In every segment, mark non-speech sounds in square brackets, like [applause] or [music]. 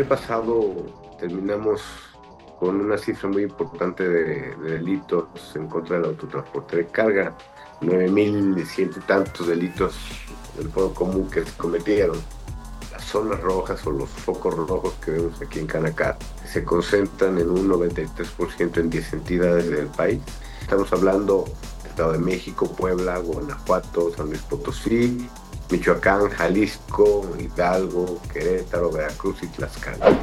año pasado terminamos con una cifra muy importante de, delitos en contra del autotransporte de carga, 9.100 y tantos delitos del fuego común que se cometieron. Las zonas rojas o los focos rojos que vemos aquí en Canacar se concentran en un 93% en 10 entidades del país. Estamos hablando del Estado de México, Puebla, Guanajuato, San Luis Potosí, Michoacán, Jalisco, Hidalgo, Querétaro, Veracruz y Tlaxcala.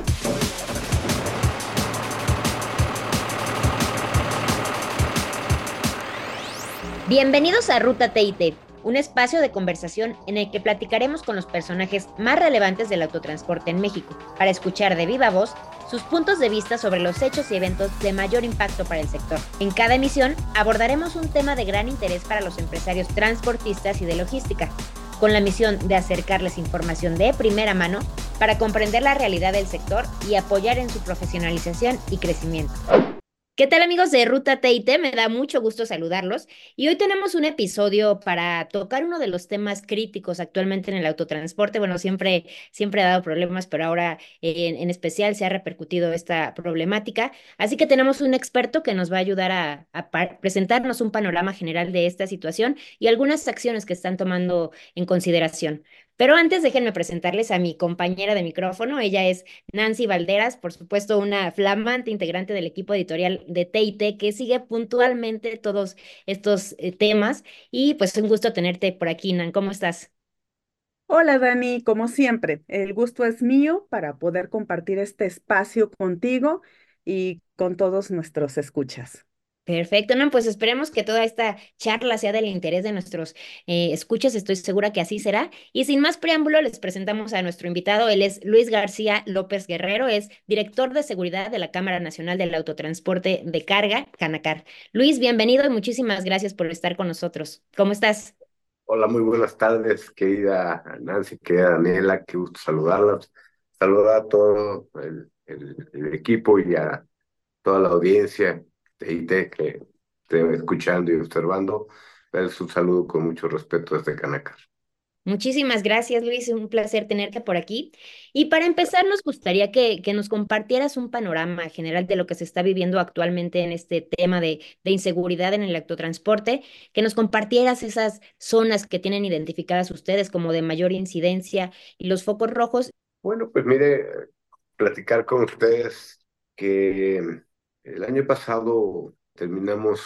Bienvenidos a Ruta TIT, un espacio de conversación en el que platicaremos con los personajes más relevantes del autotransporte en México, para escuchar de viva voz sus puntos de vista sobre los hechos y eventos de mayor impacto para el sector. En cada emisión abordaremos un tema de gran interés para los empresarios transportistas y de logística, con la misión de acercarles información de primera mano para comprender la realidad del sector y apoyar en su profesionalización y crecimiento. ¿Qué tal amigos de Ruta TIT? Me da mucho gusto saludarlos y hoy tenemos un episodio para tocar uno de los temas críticos actualmente en el autotransporte. Bueno, siempre, siempre ha dado problemas, pero ahora en, especial se ha repercutido esta problemática. Así que tenemos un experto que nos va a ayudar a presentarnos un panorama general de esta situación y algunas acciones que están tomando en consideración. Pero antes déjenme presentarles a mi compañera de micrófono. Ella es Nancy Valderas, por supuesto, una flamante integrante del equipo editorial de TIT que sigue puntualmente todos estos eh, temas. Y pues un gusto tenerte por aquí, Nan. ¿Cómo estás? Hola Dani, como siempre, el gusto es mío para poder compartir este espacio contigo y con todos nuestros escuchas. Perfecto, no, pues esperemos que toda esta charla sea del interés de nuestros eh, escuchas, estoy segura que así será. Y sin más preámbulo, les presentamos a nuestro invitado, él es Luis García López Guerrero, es director de seguridad de la Cámara Nacional del Autotransporte de Carga, Canacar. Luis, bienvenido y muchísimas gracias por estar con nosotros. ¿Cómo estás? Hola, muy buenas tardes, querida Nancy, querida Daniela, qué gusto saludarlos. Saludar a todo el equipo y a toda la audiencia TIT que te escuchando y observando. Es un saludo con mucho respeto desde Canacar. Muchísimas gracias, Luis. Un placer tenerte por aquí. Y para empezar, nos gustaría que, que, nos compartieras un panorama general de lo que se está viviendo actualmente en este tema de, de inseguridad en el autotransporte, que nos compartieras esas zonas que tienen identificadas ustedes como de mayor incidencia y los focos rojos. Bueno, pues mire, platicar con ustedes que el año pasado terminamos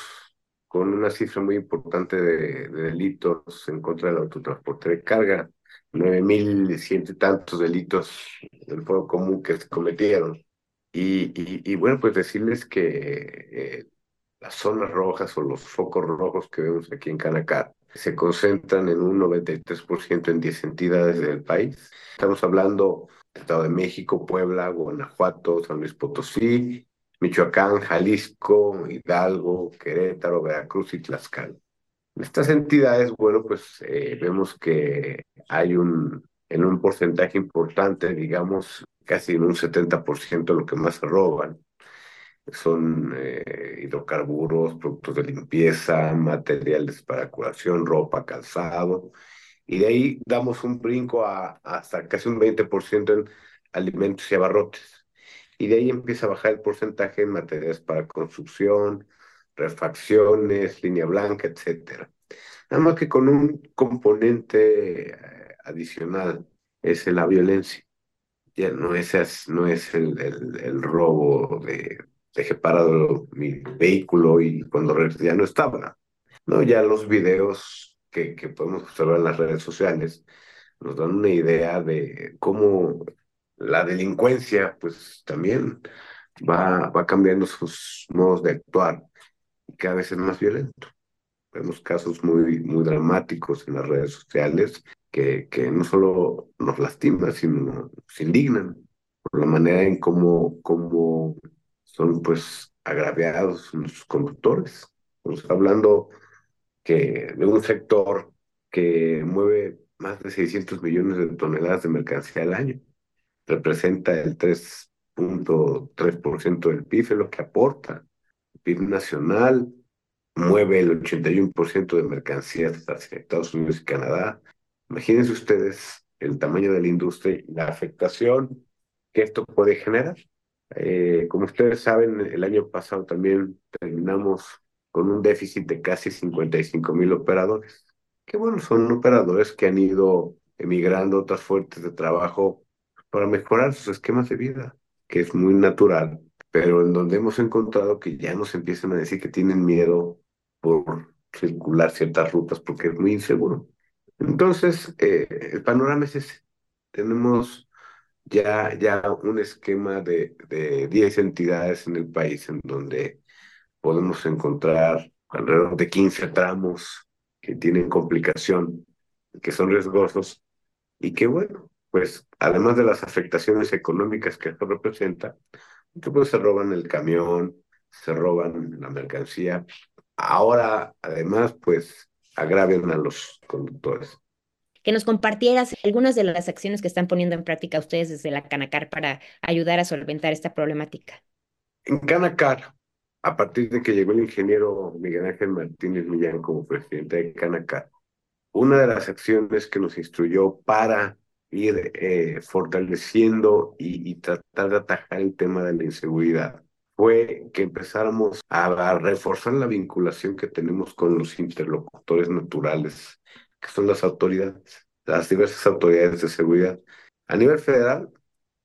con una cifra muy importante de, delitos en contra del autotransporte de carga, 9.100 y tantos delitos del fuego común que se cometieron. Y, bueno, pues decirles que eh, las zonas rojas o los focos rojos que vemos aquí en Canacar se concentran en un 93% en 10 entidades del país. Estamos hablando del Estado de México, Puebla, Guanajuato, San Luis Potosí, Michoacán, Jalisco, Hidalgo, Querétaro, Veracruz y Tlaxcala. En estas entidades, bueno, pues eh, vemos que hay un, en un porcentaje importante, digamos, casi en un 70% lo que más se roban. Son eh, hidrocarburos, productos de limpieza, materiales para curación, ropa, calzado. Y de ahí damos un brinco a, hasta casi un 20% en alimentos y abarrotes y de ahí empieza a bajar el porcentaje en materias para construcción, refacciones, línea blanca, etcétera. Nada más que con un componente eh, adicional, es la violencia. Ya no es, no es el, el, robo de dejé parado mi vehículo y cuando ya no estaba. No, ya los videos que, que podemos observar en las redes sociales nos dan una idea de cómo la delincuencia pues también va, va cambiando sus modos de actuar y cada vez es más violento. Vemos casos muy, muy dramáticos en las redes sociales que, que no solo nos lastiman, sino se indignan por la manera en cómo, cómo son pues agraviados sus conductores. Estamos hablando que de un sector que mueve más de 600 millones de toneladas de mercancía al año representa el 3.3% del PIB, es lo que aporta el PIB nacional, mueve el 81% de mercancías hacia Estados Unidos y Canadá. Imagínense ustedes el tamaño de la industria y la afectación que esto puede generar. Eh, como ustedes saben, el año pasado también terminamos con un déficit de casi 55 mil operadores, que bueno, son operadores que han ido emigrando a otras fuentes de trabajo para mejorar sus esquemas de vida, que es muy natural, pero en donde hemos encontrado que ya nos empiezan a decir que tienen miedo por circular ciertas rutas porque es muy inseguro. Entonces, eh, el panorama es ese. Tenemos ya, ya un esquema de, de 10 entidades en el país en donde podemos encontrar alrededor de 15 tramos que tienen complicación, que son riesgosos y que bueno, pues además de las afectaciones económicas que esto representa, que pues se roban el camión, se roban la mercancía, ahora además pues agravian a los conductores. Que nos compartieras algunas de las acciones que están poniendo en práctica ustedes desde la Canacar para ayudar a solventar esta problemática. En Canacar, a partir de que llegó el ingeniero Miguel Ángel Martínez Millán como presidente de Canacar, una de las acciones que nos instruyó para ir eh, fortaleciendo y, y, tratar de atajar el tema de la inseguridad fue que empezáramos a, reforzar la vinculación que tenemos con los interlocutores naturales, que son las autoridades, las diversas autoridades de seguridad. A nivel federal,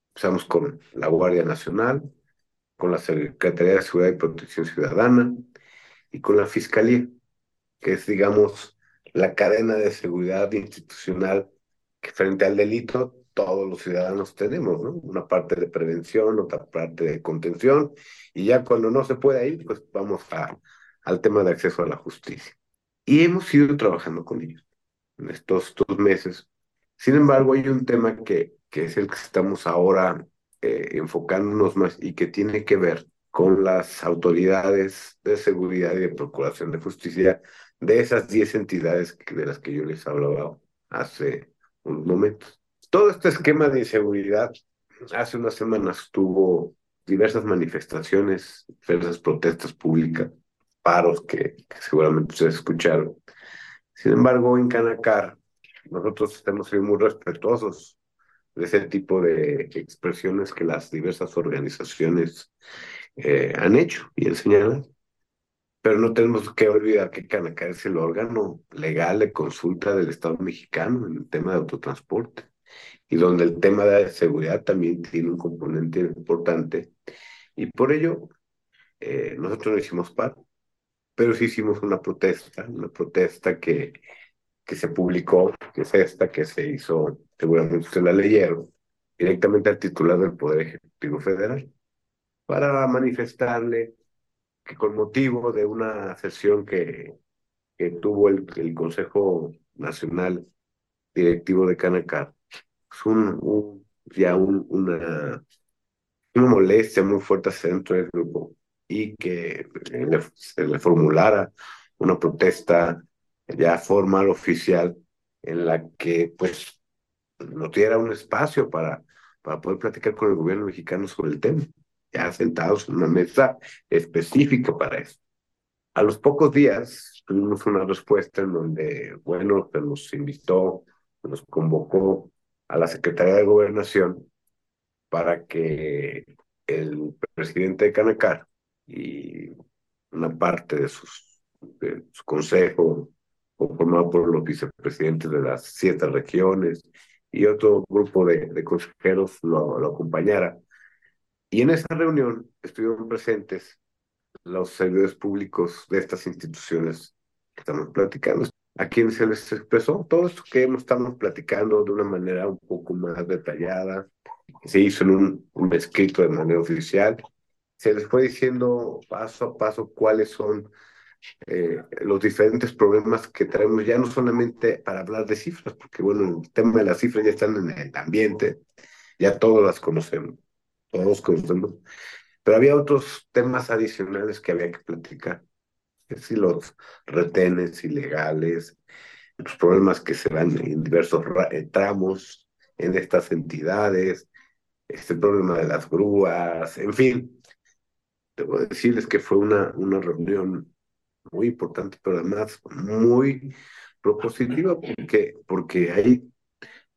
empezamos con la Guardia Nacional, con la Secretaría de Seguridad y Protección Ciudadana y con la Fiscalía, que es, digamos, la cadena de seguridad institucional frente al delito todos los ciudadanos tenemos, ¿no? Una parte de prevención, otra parte de contención, y ya cuando no se puede ir, pues vamos a, al tema de acceso a la justicia. Y hemos ido trabajando con ellos en estos dos meses. Sin embargo, hay un tema que, que es el que estamos ahora eh, enfocándonos más y que tiene que ver con las autoridades de seguridad y de procuración de justicia de esas 10 entidades de las que yo les hablaba hace unos momentos. Todo este esquema de inseguridad hace unas semanas tuvo diversas manifestaciones, diversas protestas públicas, paros que, seguramente ustedes escucharon. Sin embargo, en Canacar, nosotros estamos muy respetuosos de ese tipo de expresiones que las diversas organizaciones eh, han hecho y han señalado. Pero no tenemos que olvidar que Canacar es el órgano legal de consulta del Estado mexicano en el tema de autotransporte y donde el tema de seguridad también tiene un componente importante. Y por ello, eh, nosotros no hicimos paro, pero sí hicimos una protesta, una protesta que, que se publicó, que es esta, que se hizo, seguramente ustedes la leyeron, directamente al titular del Poder Ejecutivo Federal, para manifestarle que con motivo de una sesión que, que tuvo el, el Consejo Nacional Directivo de Canacar, es un, ya un, una, una molestia muy fuerte dentro del grupo y que se le formulara una protesta ya formal, oficial, en la que pues nos diera un espacio para, para poder platicar con el gobierno mexicano sobre el tema, ya sentados en una mesa específica para eso. A los pocos días tuvimos una respuesta en donde, bueno, se nos invitó, nos convocó a la Secretaría de Gobernación para que el presidente de Canacar y una parte de, sus, de su consejo, conformado por los vicepresidentes de las siete regiones y otro grupo de, de consejeros, lo, lo acompañara. Y en esa reunión estuvieron presentes los servidores públicos de estas instituciones que estamos platicando a quien se les expresó todo esto que estamos platicando de una manera un poco más detallada. Se hizo en un, un escrito de manera oficial. Se les fue diciendo paso a paso cuáles son eh, los diferentes problemas que traemos, ya no solamente para hablar de cifras, porque bueno, el tema de las cifras ya están en el ambiente, ya todos las conocemos, todos conocemos, pero había otros temas adicionales que había que platicar si los retenes ilegales, los problemas que se dan en diversos eh, tramos en estas entidades, este problema de las grúas, en fin. Debo decirles que fue una, una reunión muy importante, pero además muy propositiva, porque, porque ahí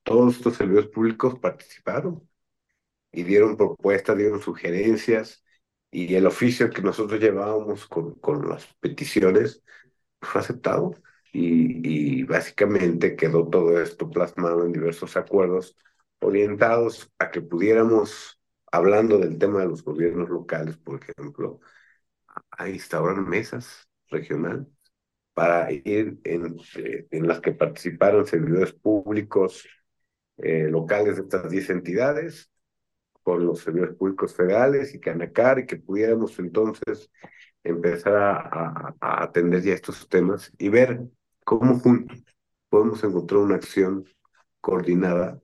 todos estos servidores públicos participaron. Y dieron propuestas, dieron sugerencias y el oficio que nosotros llevábamos con, con las peticiones fue aceptado y, y básicamente quedó todo esto plasmado en diversos acuerdos orientados a que pudiéramos, hablando del tema de los gobiernos locales, por ejemplo, a instaurar mesas regionales para ir en, eh, en las que participaron servidores públicos eh, locales de estas 10 entidades, con los servidores públicos federales y Canacar, y que pudiéramos entonces empezar a, atender ya estos temas y ver cómo juntos podemos encontrar una acción coordinada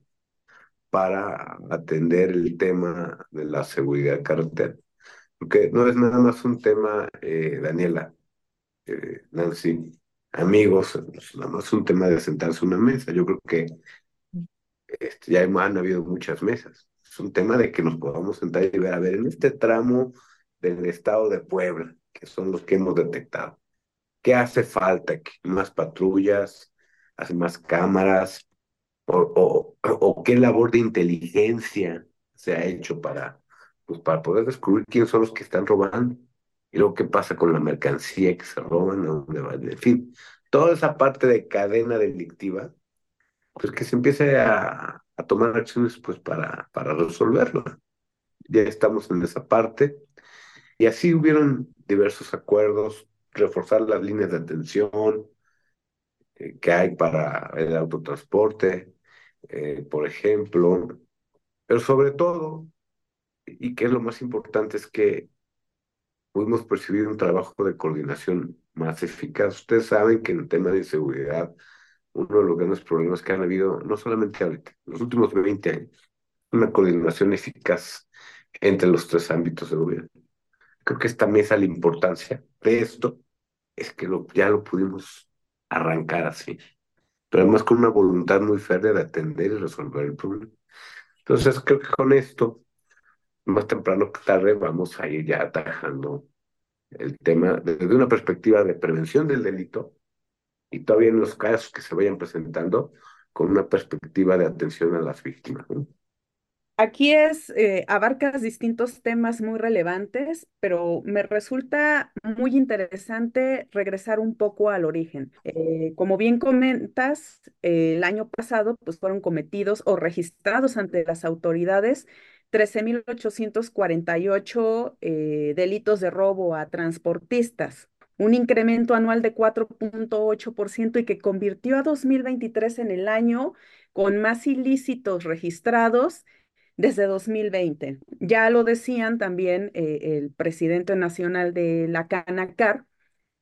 para atender el tema de la seguridad carretera. Porque no es nada más un tema, eh, Daniela, eh, Nancy, amigos, nada más un tema de sentarse a una mesa. Yo creo que este, ya han habido muchas mesas. Es un tema de que nos podamos sentar y ver, a ver, en este tramo del estado de Puebla, que son los que hemos detectado, ¿qué hace falta? ¿Más patrullas? ¿Hace más cámaras? O, o, o, qué labor de inteligencia se ha hecho para, pues, para poder descubrir quiénes son los que están robando? Y luego qué pasa con la mercancía que se roban, a dónde va, en fin, toda esa parte de cadena delictiva pues que se empiece a, a tomar acciones pues para, para resolverlo. Ya estamos en esa parte. Y así hubieron diversos acuerdos, reforzar las líneas de atención eh, que hay para el autotransporte, eh, por ejemplo. Pero sobre todo, y que es lo más importante, es que pudimos percibir un trabajo de coordinación más eficaz. Ustedes saben que en el tema de inseguridad, uno de los grandes problemas que han habido, no solamente ahorita, en los últimos 20 años, una coordinación eficaz entre los tres ámbitos de gobierno. Creo que esta mesa, la importancia de esto, es que lo, ya lo pudimos arrancar así, pero además con una voluntad muy férrea de atender y resolver el problema. Entonces, creo que con esto, más temprano que tarde, vamos a ir ya atajando el tema desde una perspectiva de prevención del delito, y todavía en los casos que se vayan presentando con una perspectiva de atención a las víctimas. Aquí es, eh, abarcas distintos temas muy relevantes, pero me resulta muy interesante regresar un poco al origen. Eh, como bien comentas, eh, el año pasado pues, fueron cometidos o registrados ante las autoridades 13.848 delitos de robo a transportistas un incremento anual de 4.8% y que convirtió a 2023 en el año con más ilícitos registrados desde 2020. Ya lo decían también eh, el presidente nacional de la Canacar,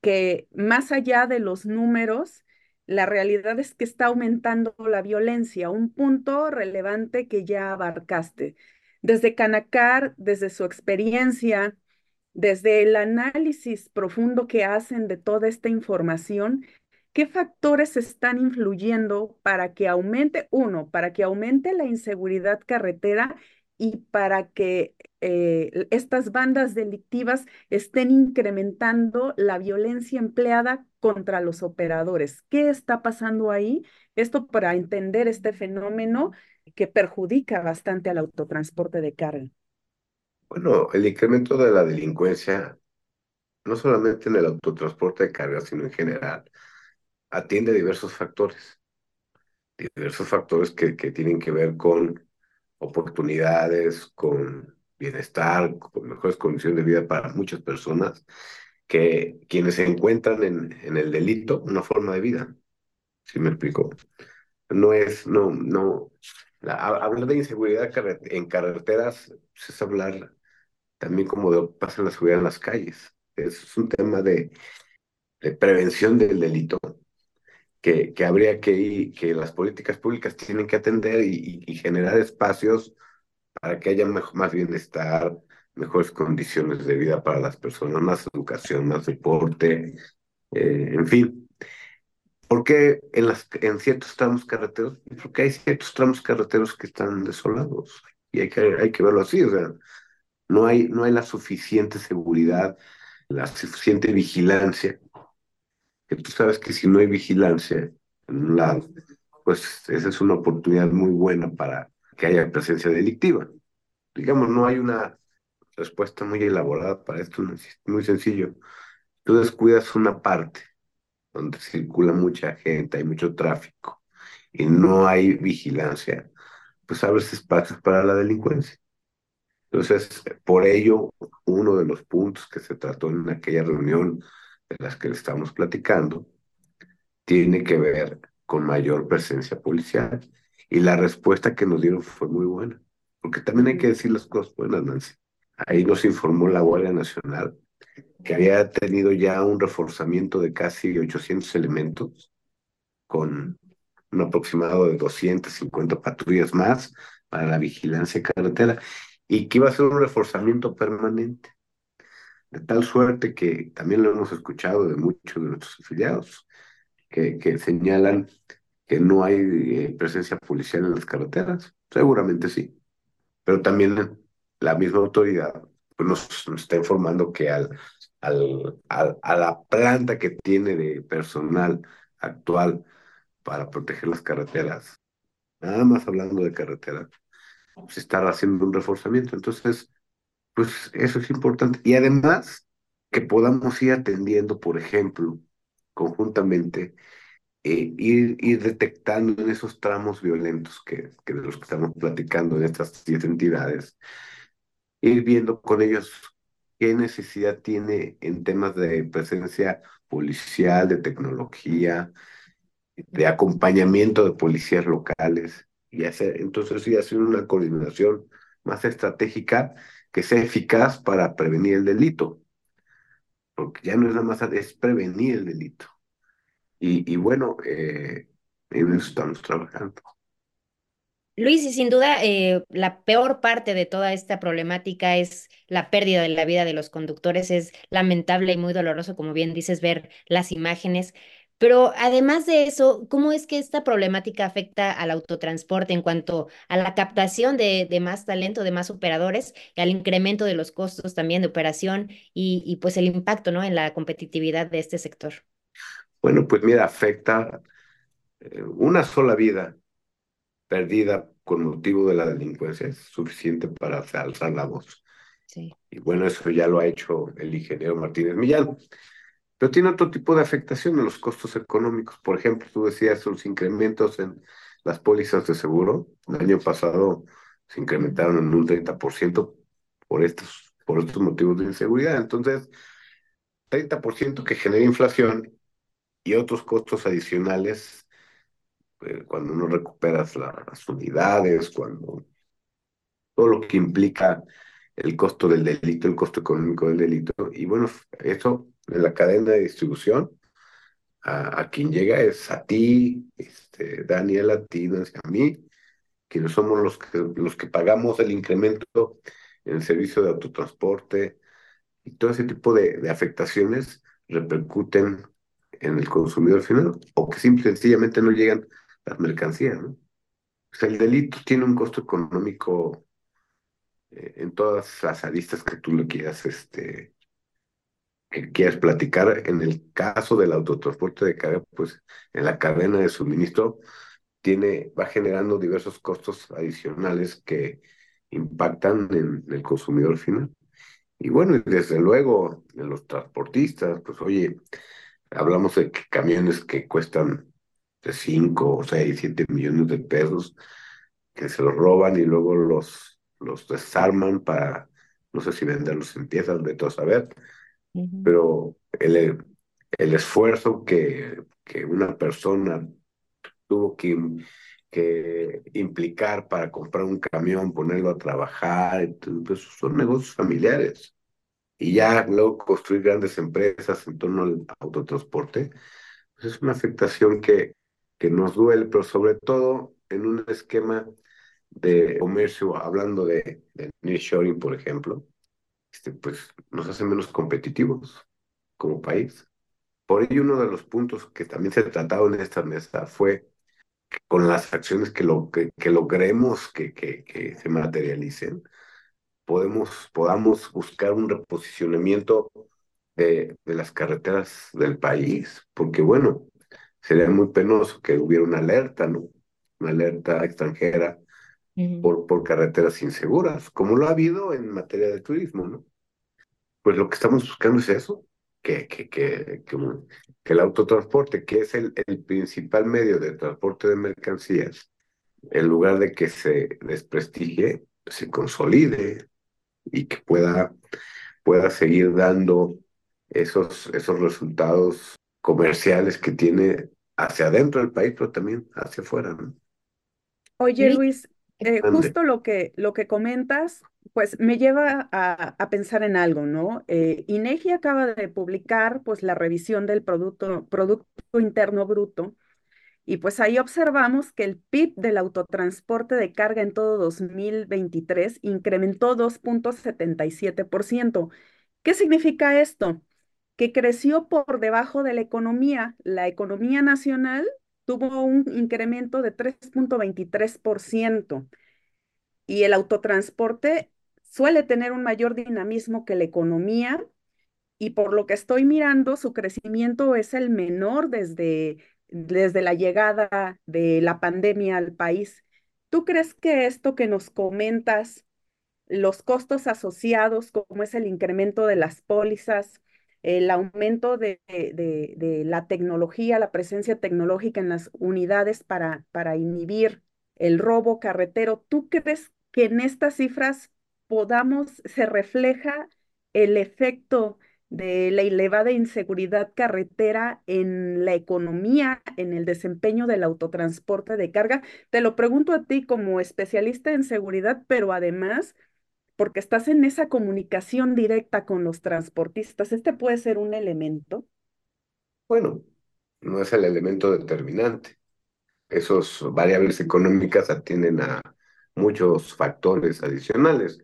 que más allá de los números, la realidad es que está aumentando la violencia, un punto relevante que ya abarcaste. Desde Canacar, desde su experiencia, desde el análisis profundo que hacen de toda esta información, ¿qué factores están influyendo para que aumente, uno, para que aumente la inseguridad carretera y para que eh, estas bandas delictivas estén incrementando la violencia empleada contra los operadores? ¿Qué está pasando ahí? Esto para entender este fenómeno que perjudica bastante al autotransporte de carga. Bueno, el incremento de la delincuencia, no solamente en el autotransporte de carga, sino en general, atiende a diversos factores. Diversos factores que, que tienen que ver con oportunidades, con bienestar, con mejores condiciones de vida para muchas personas, que quienes se encuentran en, en el delito, una forma de vida. ¿Sí me explico? No es, no, no, hablar de inseguridad en carreteras es hablar también como pasa la seguridad en las calles. Es un tema de, de prevención del delito que, que habría que, que las políticas públicas tienen que atender y, y generar espacios para que haya más bienestar, mejores condiciones de vida para las personas, más educación, más deporte, eh, en fin. Porque en, las, en ciertos tramos carreteros, porque hay ciertos tramos carreteros que están desolados y hay que, hay que verlo así, o sea, no hay, no hay la suficiente seguridad, la suficiente vigilancia. Que tú sabes que si no hay vigilancia en un lado, pues esa es una oportunidad muy buena para que haya presencia delictiva. digamos, no hay una respuesta muy elaborada para esto, es muy sencillo. Tú descuidas una parte donde circula mucha gente, hay mucho tráfico y no hay vigilancia, pues abres espacios para la delincuencia. Entonces, por ello, uno de los puntos que se trató en aquella reunión de las que le estamos platicando, tiene que ver con mayor presencia policial. Y la respuesta que nos dieron fue muy buena, porque también hay que decir las cosas buenas, Nancy. Ahí nos informó la Guardia Nacional que había tenido ya un reforzamiento de casi 800 elementos, con un aproximado de 250 patrullas más para la vigilancia carretera, y que iba a ser un reforzamiento permanente. De tal suerte que también lo hemos escuchado de muchos de nuestros afiliados, que, que señalan que no hay eh, presencia policial en las carreteras. Seguramente sí, pero también la misma autoridad pues, nos, está informando que al, al, a la planta que tiene de personal actual para proteger las carreteras, nada más hablando de carreteras, se está haciendo un reforzamiento. Entonces, pues eso es importante. Y además, que podamos ir atendiendo, por ejemplo, conjuntamente, eh, ir, ir detectando en esos tramos violentos que, que de los que estamos platicando en estas siete entidades, ir viendo con ellos qué necesidad tiene en temas de presencia policial, de tecnología, de acompañamiento de policías locales y hacer, entonces sí, hacer una coordinación más estratégica que sea eficaz para prevenir el delito. Porque ya no es nada más, es prevenir el delito. Y, y bueno, eh, en eso estamos trabajando. Luis, y sin duda, eh, la peor parte de toda esta problemática es la pérdida de la vida de los conductores. Es lamentable y muy doloroso, como bien dices, ver las imágenes. Pero además de eso, ¿cómo es que esta problemática afecta al autotransporte en cuanto a la captación de, de más talento, de más operadores, y al incremento de los costos también de operación y, y pues el impacto, ¿no? en la competitividad de este sector? Bueno, pues mira, afecta eh, una sola vida perdida con motivo de la delincuencia es suficiente para alzar la voz. Sí. Y bueno, eso ya lo ha hecho el ingeniero Martínez Millán. Pero tiene otro tipo de afectación en los costos económicos. Por ejemplo, tú decías los incrementos en las pólizas de seguro. El año pasado se incrementaron en un 30% por estos, por estos motivos de inseguridad. Entonces, 30% que genera inflación y otros costos adicionales eh, cuando no recuperas las unidades, cuando todo lo que implica el costo del delito, el costo económico del delito. Y bueno, eso en la cadena de distribución, a, quien llega es a ti, este, Daniel, a ti, a mí, quienes somos los que, los que pagamos el incremento en el servicio de autotransporte y todo ese tipo de, de afectaciones repercuten en el consumidor final o que simple, sencillamente no llegan las mercancías, el delito tiene un costo económico eh, en todas las aristas que tú lo quieras, este, que quieras platicar. En el caso del autotransporte de carga, pues en la cadena de suministro tiene, va generando diversos costos adicionales que impactan en el consumidor final. Y bueno, y desde luego, en los transportistas, pues oye, hablamos de camiones que cuestan de 5, 6, 7 millones de pesos que se los roban y luego los, los desarman para, no sé si venderlos en piezas, de todo saber, pero el, el esfuerzo que, que una persona tuvo que, que implicar para comprar un camión, ponerlo a trabajar, pues son negocios familiares. Y ya luego construir grandes empresas en torno al autotransporte, pues es una afectación que, que nos duele, pero sobre todo en un esquema de comercio, hablando de, de nearshoring, por ejemplo, este, pues nos hace menos competitivos como país. Por ello, uno de los puntos que también se ha tratado en esta mesa fue que con las acciones que, lo, que, que logremos que, que, que se materialicen, podemos, podamos buscar un reposicionamiento de, de las carreteras del país, porque bueno, sería muy penoso que hubiera una alerta, ¿no? Una alerta extranjera por, por carreteras inseguras, como lo ha habido en materia de turismo, ¿no? Pues lo que estamos buscando es eso, que, que, que, que, el autotransporte, que es el, el principal medio de transporte de mercancías, en lugar de que se desprestigie, se consolide y que pueda, pueda seguir dando esos, esos resultados comerciales que tiene hacia adentro del país, pero también hacia afuera. ¿no? Oye, Luis, eh, justo lo que, lo que comentas, pues me lleva a, a pensar en algo, ¿no? Eh, INEGI acaba de publicar pues la revisión del producto, producto Interno Bruto y pues ahí observamos que el PIB del autotransporte de carga en todo 2023 incrementó 2.77%. ¿Qué significa esto? Que creció por debajo de la economía. La economía nacional tuvo un incremento de 3.23% y el autotransporte suele tener un mayor dinamismo que la economía y por lo que estoy mirando, su crecimiento es el menor desde desde la llegada de la pandemia al país. ¿Tú crees que esto que nos comentas, los costos asociados, como es el incremento de las pólizas, el aumento de, de, la tecnología, la presencia tecnológica en las unidades para, para inhibir el robo carretero, ¿tú crees que en estas cifras podamos, se refleja el efecto de la elevada inseguridad carretera en la economía, en el desempeño del autotransporte de carga. Te lo pregunto a ti como especialista en seguridad, pero además porque estás en esa comunicación directa con los transportistas. ¿Este puede ser un elemento? Bueno, no es el elemento determinante. Esos variables económicas atienden a muchos factores adicionales.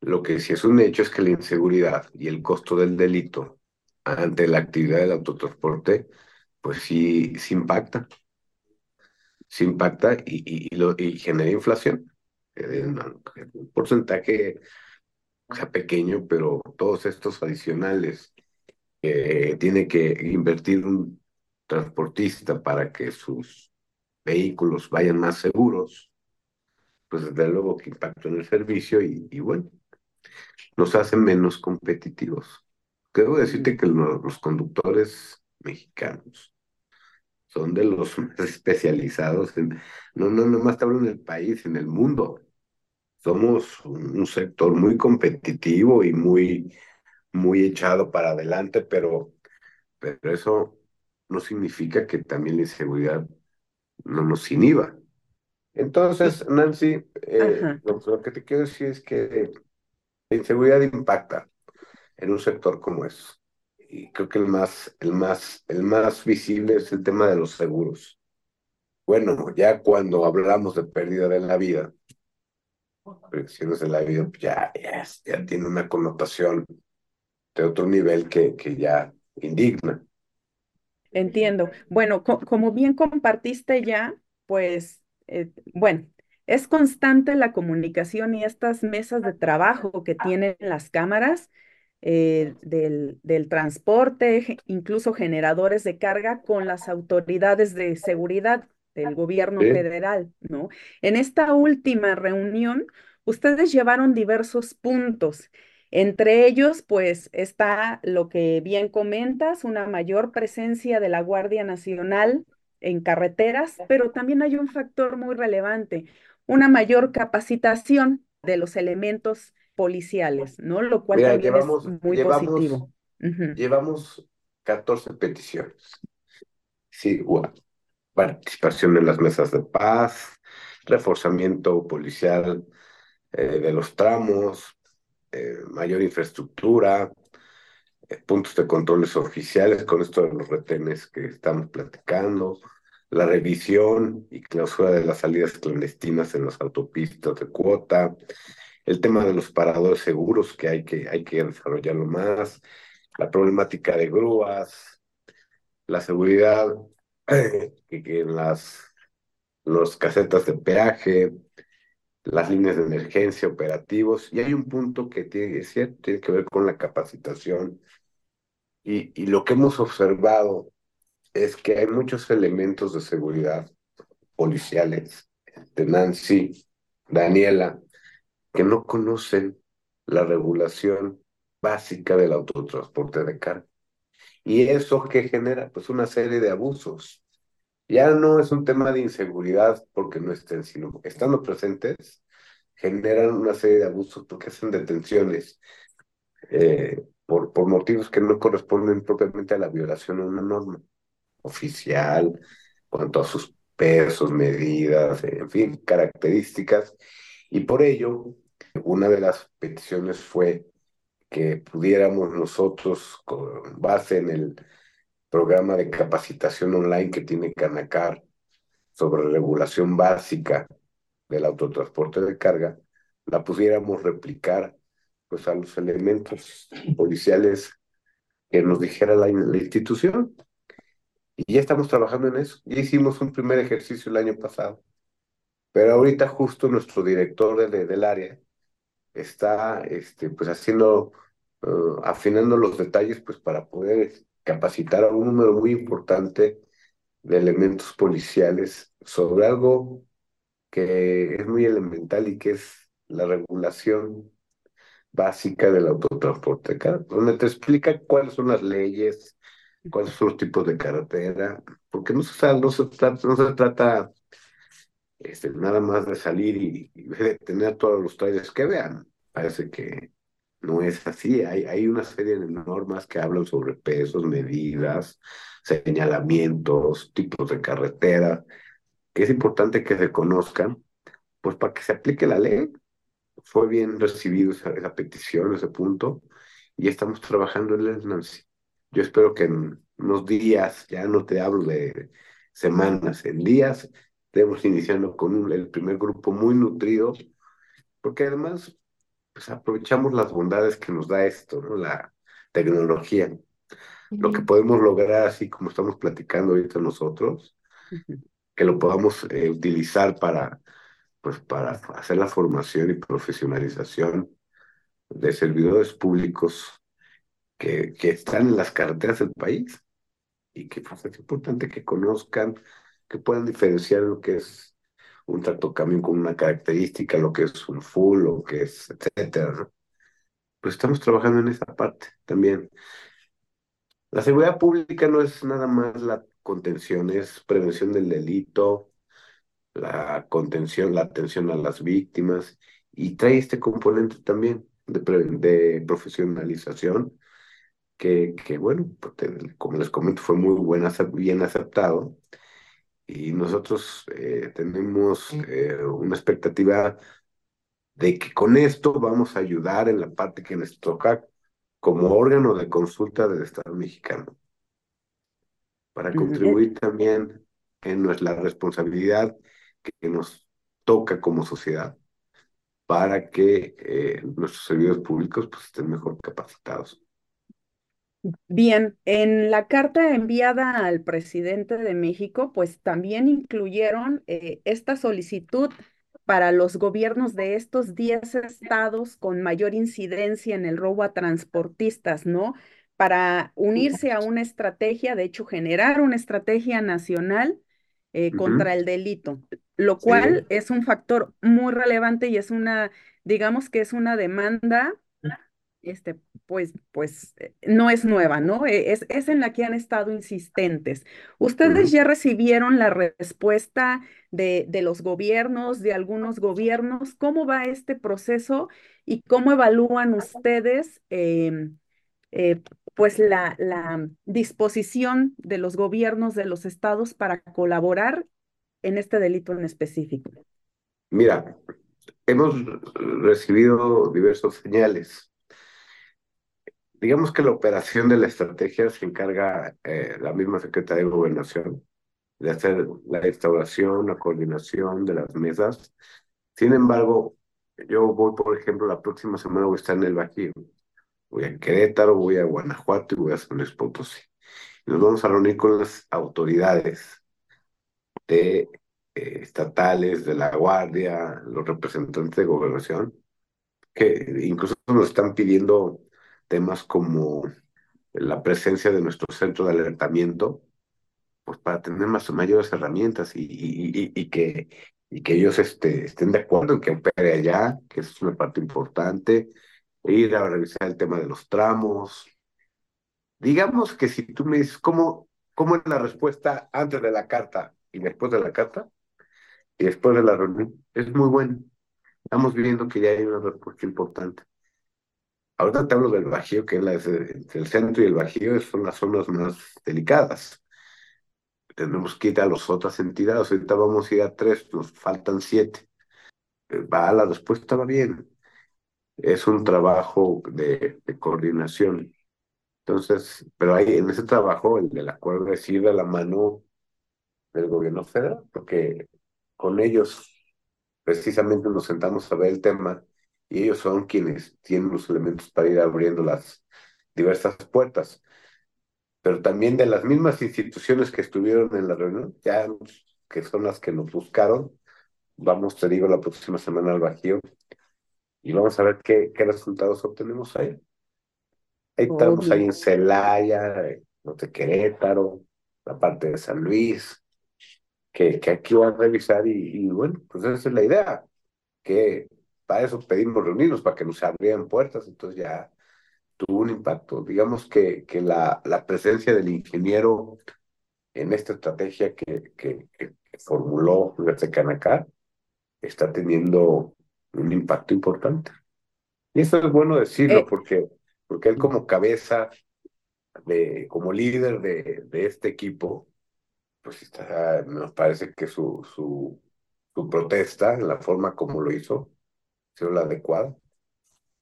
Lo que sí es un hecho es que la inseguridad y el costo del delito ante la actividad del autotransporte, pues sí, sí impacta. Sí impacta y, y genera inflación. Un porcentaje sea pequeño, pero todos estos adicionales que tiene que invertir un transportista para que sus vehículos vayan más seguros, pues desde luego que impacta en el servicio y, bueno, nos hacen menos competitivos. Debo decirte que los, conductores mexicanos son de los [laughs] más especializados en, no, no, no más te hablo en el país, en el mundo. Somos un, sector muy competitivo y muy, muy echado para adelante, pero, pero eso no significa que también la inseguridad no nos inhiba. Entonces, Nancy, eh, lo, que te quiero decir es que la inseguridad impacta en un sector como eso. Y creo que el más, el más, el más visible es el tema de los seguros. Bueno, ya cuando hablamos de pérdida de la vida, predicciones de la vida, ya, ya, tiene una connotación de otro nivel que, que ya indigna. Entiendo. Bueno, como bien compartiste ya, pues, eh, bueno, es constante la comunicación y estas mesas de trabajo que tienen las cámaras eh, del, del, transporte, incluso generadores de carga con las autoridades de seguridad del gobierno federal, ¿no? En esta última reunión, ustedes llevaron diversos puntos. Entre ellos, pues está lo que bien comentas, una mayor presencia de la Guardia Nacional en carreteras, pero también hay un factor muy relevante, una mayor capacitación de los elementos policiales, ¿no? Lo cual también es muy positivo. Llevamos 14 peticiones. Sí, participación en las mesas de paz, reforzamiento policial eh, de los tramos, eh, mayor infraestructura, eh, puntos de controles oficiales con esto de los retenes que estamos platicando, la revisión y clausura de las salidas clandestinas en las autopistas de cuota, el tema de los paradores seguros que hay que, hay que desarrollarlo más, la problemática de grúas, la seguridad [clears throat] que, en las los casetas de peaje, las líneas de emergencia, operativos, y hay un punto que tiene, tiene que ver con la capacitación. Y, y lo que hemos observado es que hay muchos elementos de seguridad policiales de Nancy Daniela, que no conocen la regulación básica del autotransporte de carga. Y eso que genera pues una serie de abusos. Ya no es un tema de inseguridad porque no estén, sino estando presentes, generan una serie de abusos porque hacen detenciones eh, por, por motivos que no corresponden propiamente a la violación de una norma oficial, cuanto a sus pesos, medidas, en fin, características. Y por ello, una de las peticiones fue que pudiéramos nosotros, con base en el programa de capacitación online que tiene Canacar sobre regulación básica del autotransporte de carga, la pudiéramos replicar pues a los elementos policiales que nos dijera la, la institución. Y ya estamos trabajando en eso. Ya hicimos un primer ejercicio el año pasado. Pero ahorita justo nuestro director de, del área está este, pues haciendo, uh, afinando los detalles pues para poder capacitar a un número muy importante de elementos policiales sobre algo que es muy elemental y que es la regulación básica del autotransporte, donde te explica cuáles son las leyes, cuáles son los tipos de carretera, porque no se, no se trata, no se trata este, nada más de salir y, y de tener todos los trailers que vean. Parece que no es así. Hay, hay una serie de normas que hablan sobre pesos, medidas, señalamientos, tipos de carretera, que es importante que se conozcan, pues para que se aplique la ley. Fue bien recibido esa, esa petición, ese punto, y estamos trabajando en el Nancy. Yo espero que en unos días, ya no te hablo de semanas, en días, estemos iniciando con un, el primer grupo muy nutrido, porque además pues aprovechamos las bondades que nos da esto, ¿no? La tecnología. Uh -huh. Lo que podemos lograr, así como estamos platicando ahorita nosotros, uh -huh. que lo podamos eh, utilizar para, pues, para hacer la formación y profesionalización de servidores públicos que, que están en las carreteras del país y que pues, es importante que conozcan, que puedan diferenciar lo que es un tractocamión con una característica, lo que es un full, lo que es, etcétera, ¿no? Pues estamos trabajando en esa parte también. La seguridad pública no es nada más la contención, es prevención del delito, la contención, la atención a las víctimas, y trae este componente también de, de profesionalización, que, que bueno, pues, como les comento, fue muy buena, bien aceptado y nosotros eh, tenemos eh, una expectativa de que con esto vamos a ayudar en la parte que nos toca como órgano de consulta del Estado mexicano, para contribuir también en nuestra responsabilidad que nos toca como sociedad, para que eh, nuestros servidores públicos pues, estén mejor capacitados. Bien, en la carta enviada al presidente de México, pues también incluyeron eh, esta solicitud para los gobiernos de estos 10 estados con mayor incidencia en el robo a transportistas, ¿no? Para unirse a una estrategia, de hecho, generar una estrategia nacional eh, uh -huh. contra el delito, lo cual sí. es un factor muy relevante y es una, digamos que es una demanda este, pues, pues no es nueva, ¿no? Es, es en la que han estado insistentes. ¿Ustedes ya recibieron la respuesta de, de, los gobiernos, de algunos gobiernos? ¿Cómo va este proceso y cómo evalúan ustedes, eh, eh, pues, la, la disposición de los gobiernos de los estados para colaborar en este delito en específico? Mira, hemos recibido diversos señales digamos que la operación de la estrategia se encarga eh, la misma Secretaría de Gobernación de hacer la instauración, la coordinación de las mesas. Sin embargo, yo voy, por ejemplo, la próxima semana voy a estar en el Bajío. Voy a Querétaro, voy a Guanajuato y voy a San Luis Potosí. Nos vamos a reunir con las autoridades de, eh, estatales, de la Guardia, los representantes de gobernación, que incluso nos están pidiendo temas como la presencia de nuestro centro de alertamiento, pues para tener más mayores herramientas y, que y que ellos este, estén de acuerdo en que opere allá, que es una parte importante, e ir a revisar el tema de los tramos. Digamos que si tú me dices cómo, cómo es la respuesta antes de la carta y después de la carta, y después de la reunión, es muy bueno. Estamos viendo que ya hay una respuesta importante. Ahorita te hablo del Bajío, que es la, el centro y el Bajío son las zonas más delicadas. Tenemos que ir a las otras entidades. Ahorita vamos a ir a tres, nos faltan siete. Eh, va, la respuesta va bien. Es un trabajo de, de coordinación. Entonces, pero hay en ese trabajo, el del acuerdo es ir de la mano del gobierno federal, porque con ellos precisamente nos sentamos a ver el tema y ellos son quienes tienen los elementos para ir abriendo las diversas puertas. Pero también de las mismas instituciones que estuvieron en la reunión, ya que son las que nos buscaron, vamos, te digo, la próxima semana al Bajío y vamos a ver qué, qué resultados obtenemos ahí. Ahí estamos ahí en Celaya, en Querétaro, la parte de San Luis, que, que aquí van a revisar y, y bueno, pues esa es la idea, que para eso pedimos reunirnos, para que nos abrieran puertas, entonces ya tuvo un impacto. Digamos que, que la, la presencia del ingeniero en esta estrategia que, que, que formuló Canacá está teniendo un impacto importante. Y eso es bueno decirlo, eh, porque, porque él como cabeza, de, como líder de, de este equipo, pues está, nos parece que su, su, su protesta, en la forma como lo hizo, la adecuada,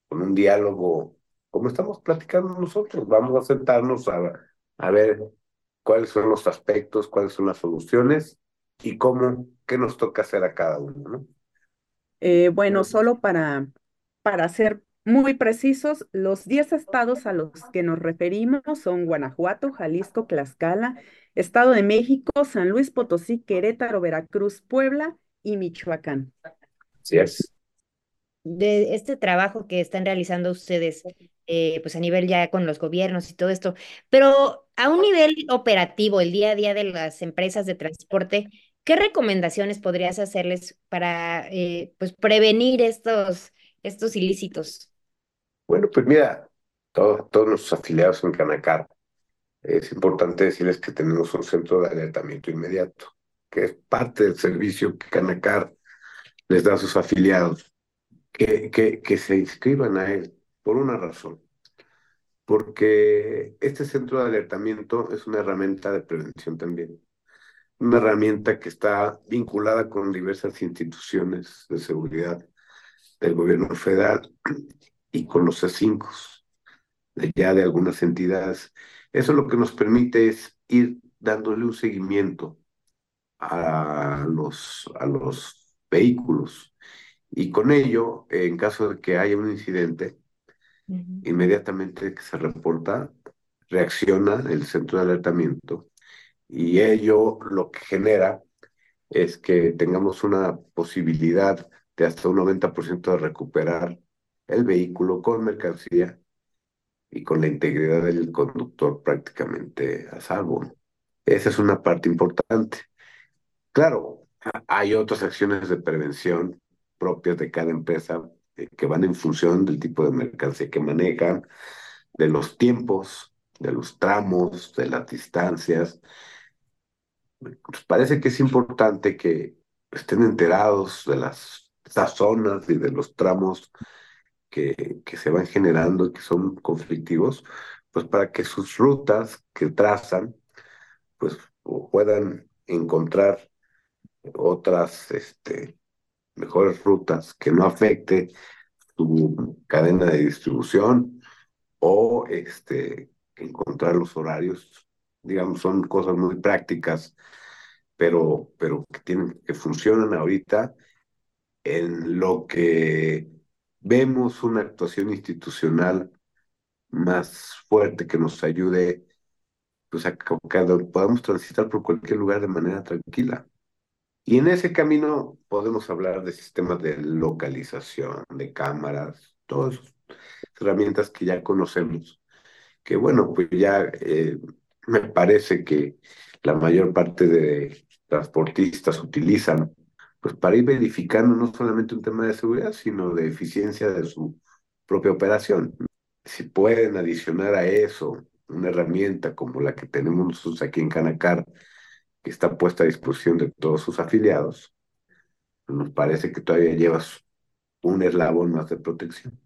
con un diálogo, como estamos platicando nosotros. Vamos a sentarnos a, a ver cuáles son los aspectos, cuáles son las soluciones y cómo, qué nos toca hacer a cada uno, ¿no? Eh, bueno, solo para, para ser muy precisos, los 10 estados a los que nos referimos son Guanajuato, Jalisco, Tlaxcala, Estado de México, San Luis Potosí, Querétaro, Veracruz, Puebla y Michoacán. Sí es de este trabajo que están realizando ustedes, eh, pues a nivel ya con los gobiernos y todo esto, pero a un nivel operativo, el día a día de las empresas de transporte, ¿qué recomendaciones podrías hacerles para eh, pues prevenir estos, estos ilícitos? Bueno, pues mira, todos, todos nuestros afiliados en Canacar, es importante decirles que tenemos un centro de alertamiento inmediato, que es parte del servicio que Canacar les da a sus afiliados que, que, que se inscriban a él por una razón. Porque este centro de alertamiento es una herramienta de prevención también. Una herramienta que está vinculada con diversas instituciones de seguridad del gobierno federal y con los C5 de ya de algunas entidades. Eso lo que nos permite es ir dándole un seguimiento a los, a los vehículos y con ello, en caso de que haya un incidente, inmediatamente que se reporta, reacciona el centro de alertamiento y ello lo que genera es que tengamos una posibilidad de hasta un 90% de recuperar el vehículo con mercancía y con la integridad del conductor prácticamente a salvo. Esa es una parte importante. Claro, hay otras acciones de prevención propias de cada empresa eh, que van en función del tipo de mercancía que manejan, de los tiempos, de los tramos, de las distancias. Pues parece que es importante que estén enterados de las, zonas y de los tramos que, que se van generando y que son conflictivos, pues para que sus rutas que trazan, pues puedan encontrar otras este, mejores rutas que no afecte su cadena de distribución o este, encontrar los horarios, digamos, son cosas muy prácticas, pero, pero que, tienen, que funcionan ahorita en lo que vemos una actuación institucional más fuerte que nos ayude pues, a que podamos transitar por cualquier lugar de manera tranquila. Y en ese camino podemos hablar de sistemas de localización, de cámaras, todas esas herramientas que ya conocemos, que bueno, pues ya eh, me parece que la mayor parte de transportistas utilizan pues para ir verificando no solamente un tema de seguridad, sino de eficiencia de su propia operación. Si pueden adicionar a eso una herramienta como la que tenemos nosotros aquí en Canacar, que está puesta a disposición de todos sus afiliados, nos parece que todavía llevas un eslabón más de protección.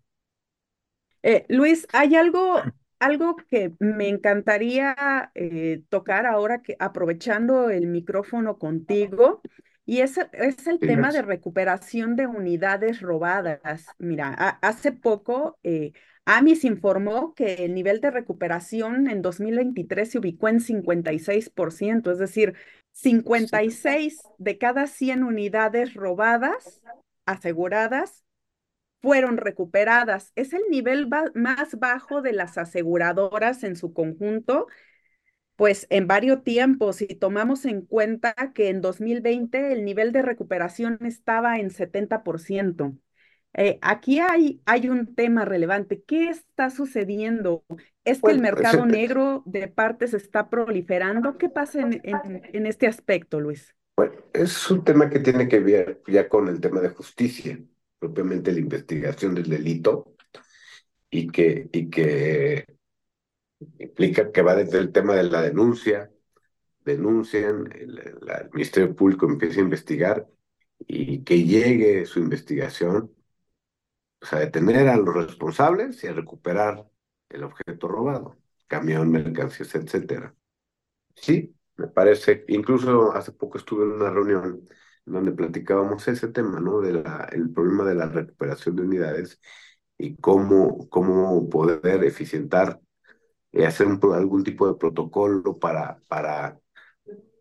Eh, Luis, hay algo, algo que me encantaría eh, tocar ahora que aprovechando el micrófono contigo, y es, es el tema de recuperación de unidades robadas. Mira, hace poco eh, AMIS informó que el nivel de recuperación en 2023 se ubicó en 56%, es decir, 56 de cada 100 unidades robadas, aseguradas, fueron recuperadas. Es el nivel más bajo de las aseguradoras en su conjunto, pues en varios tiempos, si tomamos en cuenta que en 2020 el nivel de recuperación estaba en 70%. Eh, aquí hay, hay un tema relevante. ¿Qué está sucediendo? ¿Es que el mercado negro de partes está proliferando? ¿Qué pasa en, en, este aspecto, Luis? Bueno, es un tema que tiene que ver ya con el tema de justicia, propiamente la investigación del delito, y que, y que implica que va desde el tema de la denuncia, denuncian, el, el Ministerio Público empieza a investigar y que llegue su investigación o sea, detener a los responsables y a recuperar el objeto robado, camión, mercancías, etcétera. Sí, me parece, incluso hace poco estuve en una reunión donde platicábamos ese tema, ¿no? De la, el problema de la recuperación de unidades y cómo, cómo poder eficientar y hacer un, algún tipo de protocolo para, para,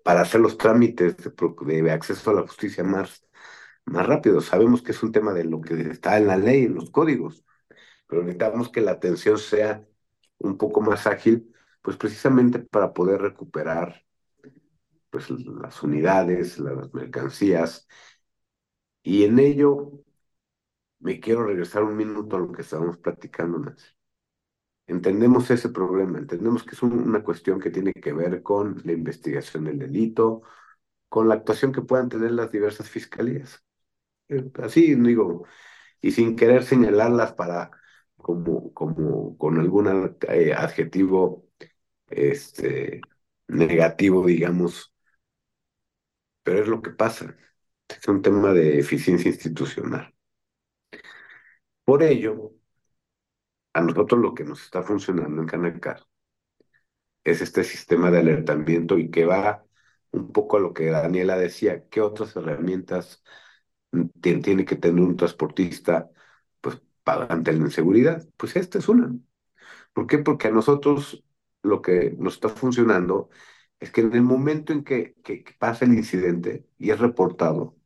para hacer los trámites de, de acceso a la justicia más, más rápido. Sabemos que es un tema de lo que está en la ley, en los códigos, pero necesitamos que la atención sea un poco más ágil, pues precisamente para poder recuperar pues, las unidades, las mercancías. Y en ello me quiero regresar un minuto a lo que estábamos platicando, Nancy. Entendemos ese problema, entendemos que es una cuestión que tiene que ver con la investigación del delito, con la actuación que puedan tener las diversas fiscalías. Así digo, y sin querer señalarlas para como, como con algún eh, adjetivo este, negativo, digamos, pero es lo que pasa. Es un tema de eficiencia institucional. Por ello, a nosotros lo que nos está funcionando en Canacar es este sistema de alertamiento y que va un poco a lo que Daniela decía, qué otras herramientas tiene que tener un transportista pues ante la inseguridad. Pues esta es una. ¿Por qué? Porque a nosotros lo que nos está funcionando es que en el momento en que, que, pasa el incidente y es reportado,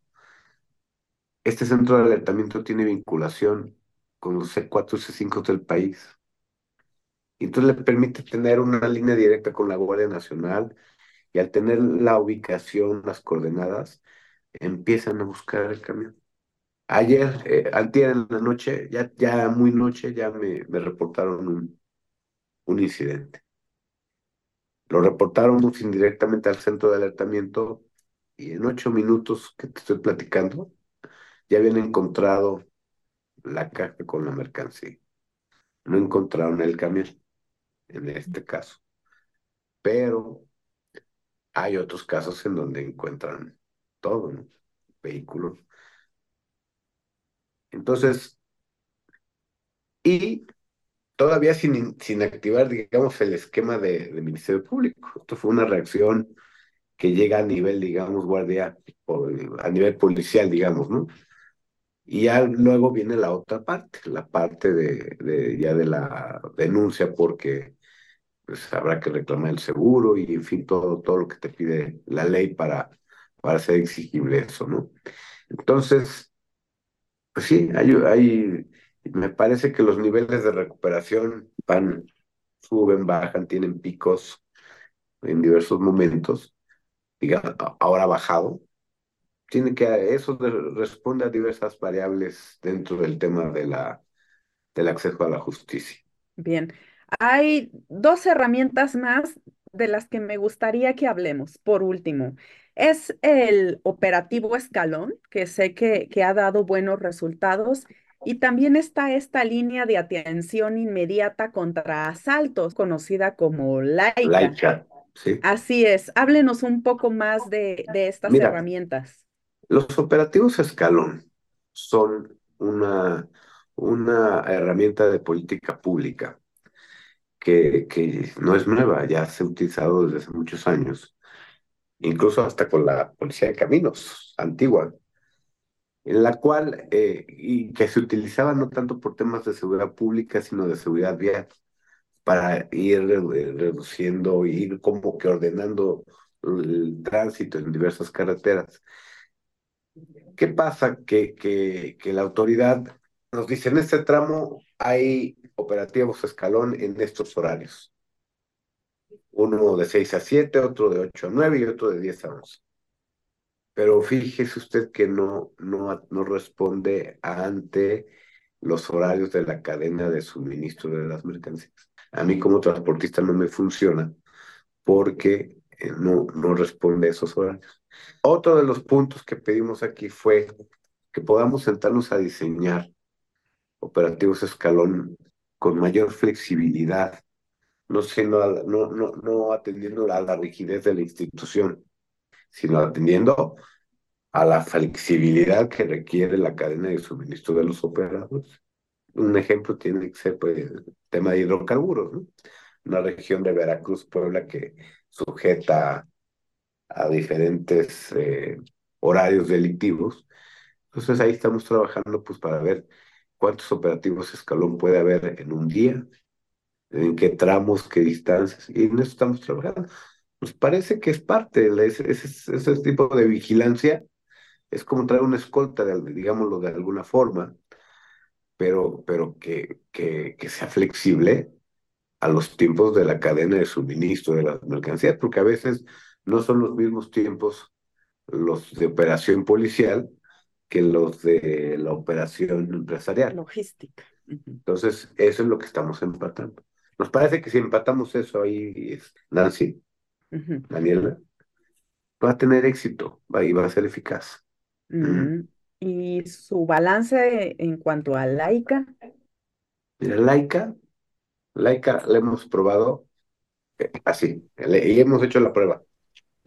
este centro de alertamiento tiene vinculación con los C4 y C5 del país. Y entonces le permite tener una línea directa con la Guardia Nacional y al tener la ubicación, las coordenadas, empiezan a buscar el camión. Ayer, eh, día en la noche, ya, ya muy noche, ya me, me reportaron un, un incidente. Lo reportaron indirectamente al centro de alertamiento y en ocho minutos que te estoy platicando, ya habían encontrado la caja con la mercancía. No encontraron el camión, en este caso. Pero hay otros casos en donde encuentran todo, ¿no? Vehículos. Entonces, y todavía sin, sin activar, digamos, el esquema de, Ministerio Público. Esto fue una reacción que llega a nivel, digamos, guardia, a nivel policial, digamos, ¿no? Y ya luego viene la otra parte, la parte de, de ya de la denuncia, porque pues, habrá que reclamar el seguro y, en fin, todo, todo lo que te pide la ley para para ser exigible eso, ¿no? Entonces, pues sí, hay, me parece que los niveles de recuperación van, suben, bajan, tienen picos en diversos momentos, digamos, ahora bajado. Tiene que, eso responde a diversas variables dentro del tema de la, del acceso a la justicia. Bien, hay dos herramientas más de las que me gustaría que hablemos, por último, es el operativo Escalón, que sé que, que ha dado buenos resultados. Y también está esta línea de atención inmediata contra asaltos, conocida como Laika. Laika, sí. Así es. Háblenos un poco más de, de estas Mira, herramientas. Los operativos Escalón son una, una herramienta de política pública que, no es nueva, ya se ha utilizado desde hace muchos años, incluso hasta con la Policía de Caminos antigua, en la cual, eh, y que se utilizaba no tanto por temas de seguridad pública, sino de seguridad vial, para ir eh, reduciendo, ir como que ordenando el tránsito en diversas carreteras. ¿Qué pasa? Que, que, que la autoridad nos dice, en este tramo hay operativos escalón en estos horarios. Uno de 6 a 7, otro de 8 a 9 y otro de 10 a 11. Pero fíjese usted que no, no, no responde ante los horarios de la cadena de suministro de las mercancías. A mí como transportista no me funciona porque eh, no, no responde a esos horarios. Otro de los puntos que pedimos aquí fue que podamos sentarnos a diseñar operativos escalón con mayor flexibilidad, no, siendo, no, no, no atendiendo a la rigidez de la institución, sino atendiendo a la flexibilidad que requiere la cadena de suministro de los operadores. Un ejemplo tiene que ser pues, el tema de hidrocarburos, ¿no? Una región de Veracruz, Puebla, que sujeta a diferentes eh, horarios delictivos. Entonces ahí estamos trabajando pues para ver cuántos operativos escalón puede haber en un día, en qué tramos, qué distancias, y en eso estamos trabajando. Nos parece que es parte, de ese, ese, tipo de vigilancia es como traer una escolta, digámoslo de alguna forma, pero, pero que, que sea flexible a los tiempos de la cadena de suministro de las mercancías, porque a veces no son los mismos tiempos los de operación policial que los de la operación empresarial. Logística. Entonces, eso es lo que estamos empatando. Nos parece que si empatamos eso ahí, Nancy, Daniela, va a tener éxito y va a ser eficaz. ¿Y su balance en cuanto a laica? Mira, laica, laica la hemos probado eh, así, y hemos hecho la prueba.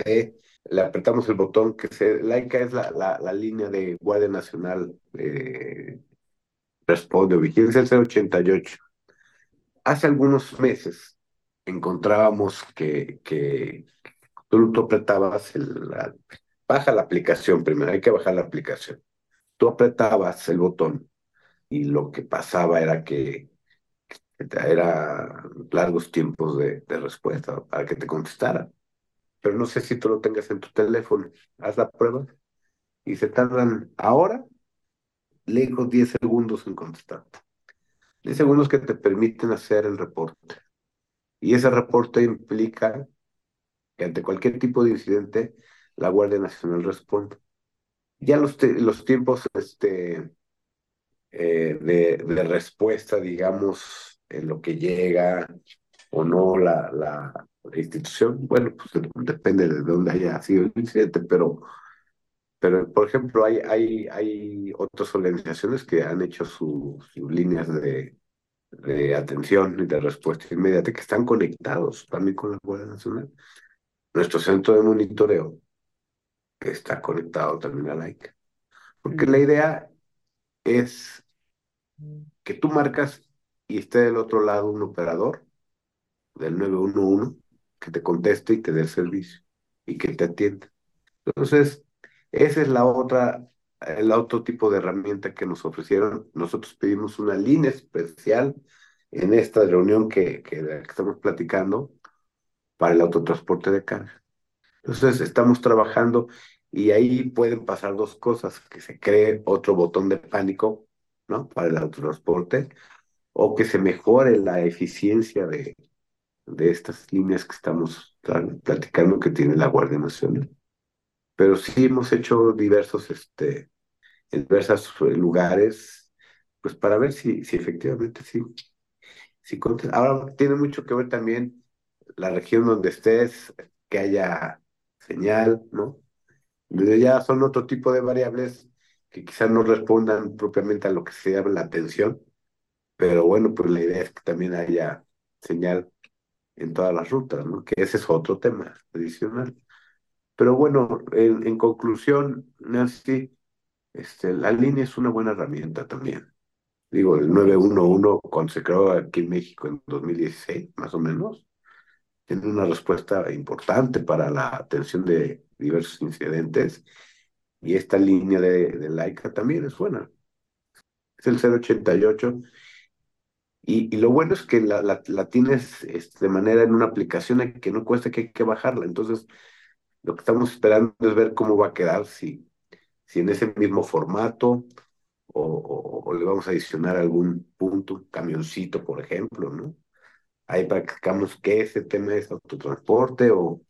Eh, le apretamos el botón que se, laica es la, la, la línea de Guardia Nacional eh, responde, vigilancia el 088. Hace algunos meses encontrábamos que, que tú, tú apretabas el, baja la aplicación primero, hay que bajar la aplicación. Tú apretabas el botón y lo que pasaba era que, que era largos tiempos de, de respuesta para que te contestara pero no sé si tú lo tengas en tu teléfono. Haz la prueba y se tardan ahora, lejos 10 segundos en contestar. 10 segundos que te permiten hacer el reporte. Y ese reporte implica que ante cualquier tipo de incidente, la Guardia Nacional responde. Ya los, los tiempos este, eh, de, de, respuesta, digamos, en lo que llega o no la, la, la institución, bueno, pues depende de dónde haya sido el incidente, pero, pero por ejemplo, hay, hay, hay otras organizaciones que han hecho sus líneas de, de atención y de respuesta inmediata que están conectados también con la Guardia Nacional. Nuestro centro de monitoreo que está conectado también a LAIC. Porque la idea es que tú marcas y esté del otro lado un operador del 911 que te conteste y te dé el servicio y que te atienda. Entonces, esa es la otra, el otro tipo de herramienta que nos ofrecieron. Nosotros pedimos una línea especial en esta reunión que, que, que estamos platicando para el autotransporte de carga. Entonces, estamos trabajando y ahí pueden pasar dos cosas, que se cree otro botón de pánico, ¿no? Para el autotransporte, o que se mejore la eficiencia de, de estas líneas que estamos platicando que tiene la Guardia Nacional. Pero sí hemos hecho diversos, este, en diversos lugares, pues para ver si, si efectivamente sí. Si Ahora tiene mucho que ver también la región donde estés, que haya señal, ¿no? Ya son otro tipo de variables que quizás no respondan propiamente a lo que se llama la atención, pero bueno, pues la idea es que también haya señal en todas las rutas, ¿no? Que ese es otro tema adicional. Pero bueno, en, en conclusión, Nancy, este, la línea es una buena herramienta también. Digo, el 911, cuando se creó aquí en México en 2016, más o menos, tiene una respuesta importante para la atención de diversos incidentes. Y esta línea de, de Laika también es buena. Es el 088 y, lo bueno es que la, la, tienes este, de manera en una aplicación que no cuesta que hay que bajarla. Entonces, lo que estamos esperando es ver cómo va a quedar, si, si en ese mismo formato o, le vamos a adicionar algún punto, un camioncito, por ejemplo, ¿no? Ahí practicamos que ese tema es autotransporte o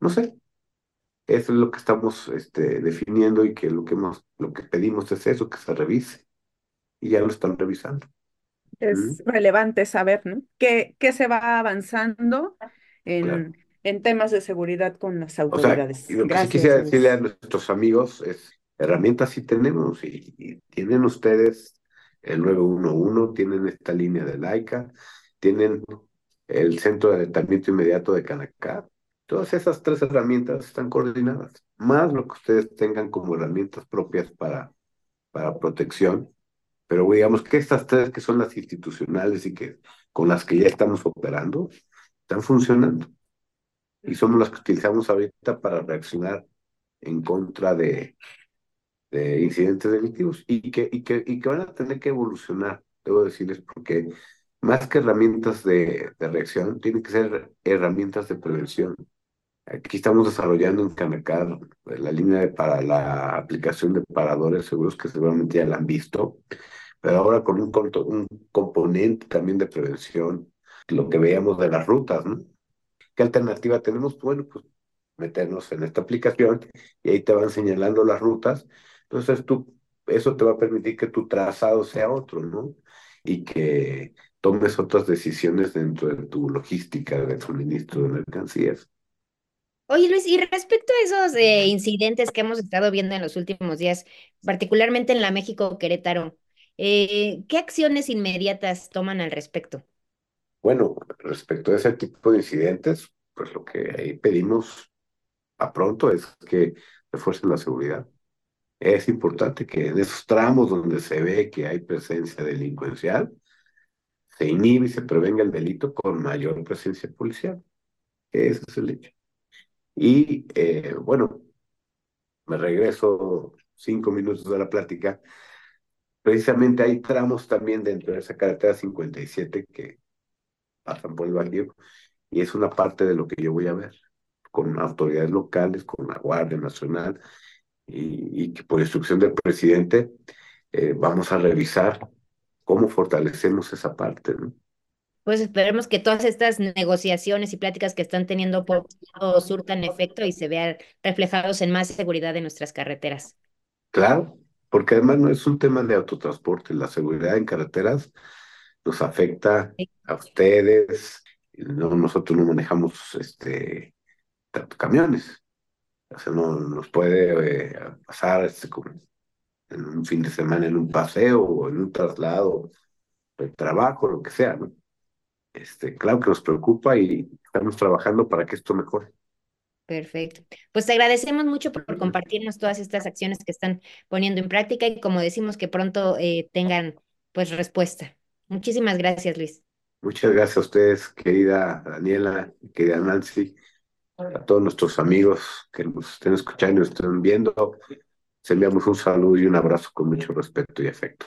no sé. Eso es lo que estamos este, definiendo y que lo que hemos, lo que pedimos es eso, que se revise. Y ya lo están revisando es relevante saber, ¿no? ¿Qué, qué se va avanzando en, claro. en temas de seguridad con las autoridades? O sea, lo que sí quisiera decirle a nuestros amigos es, herramientas sí tenemos y, y, tienen ustedes el 911, tienen esta línea de laica, tienen el centro de alertamiento inmediato de Canacar. Todas esas tres herramientas están coordinadas, más lo que ustedes tengan como herramientas propias para, para protección pero digamos que estas tres que son las institucionales y que con las que ya estamos operando, están funcionando. Y somos las que utilizamos ahorita para reaccionar en contra de, de incidentes delictivos y que, y, que, y que van a tener que evolucionar, debo decirles, porque más que herramientas de reacción, tienen que ser herramientas de prevención. Aquí estamos desarrollando en Canacar la línea para la aplicación de paradores seguros que seguramente ya la han visto, pero ahora con un, un componente también de prevención, lo que veíamos de las rutas, ¿no? ¿Qué alternativa tenemos? Bueno, pues meternos en esta aplicación y ahí te van señalando las rutas. Entonces tú, eso te va a permitir que tu trazado sea otro, ¿no? Y que tomes otras decisiones dentro de tu logística de suministro de mercancías. Oye Luis, y respecto a esos eh, incidentes que hemos estado viendo en los últimos días, particularmente en la México Querétaro, eh, ¿qué acciones inmediatas toman al respecto? Bueno, respecto a ese tipo de incidentes, pues lo que ahí pedimos a pronto es que refuercen la seguridad. Es importante que en esos tramos donde se ve que hay presencia delincuencial, se inhibe y se prevenga el delito con mayor presencia policial. Ese es el hecho. Y eh, bueno, me regreso cinco minutos de la plática. Precisamente hay tramos también dentro de esa carretera 57 que pasan por el barrio y es una parte de lo que yo voy a ver con autoridades locales, con la Guardia Nacional y, y que por instrucción del presidente eh, vamos a revisar cómo fortalecemos esa parte. ¿no? Pues esperemos que todas estas negociaciones y pláticas que están teniendo por todo surtan efecto y se vean reflejados en más seguridad de nuestras carreteras. Claro, porque además no es un tema de autotransporte, la seguridad en carreteras nos afecta a ustedes, no, nosotros no manejamos este camiones, o sea, no nos puede eh, pasar este, como en un fin de semana en un paseo o en un traslado de trabajo, lo que sea, ¿no? Este, claro que nos preocupa y estamos trabajando para que esto mejore. Perfecto. Pues te agradecemos mucho por compartirnos todas estas acciones que están poniendo en práctica y como decimos que pronto eh, tengan pues respuesta. Muchísimas gracias, Luis. Muchas gracias a ustedes, querida Daniela, querida Nancy, a todos nuestros amigos que nos estén escuchando y nos estén viendo. Les enviamos un saludo y un abrazo con mucho respeto y afecto.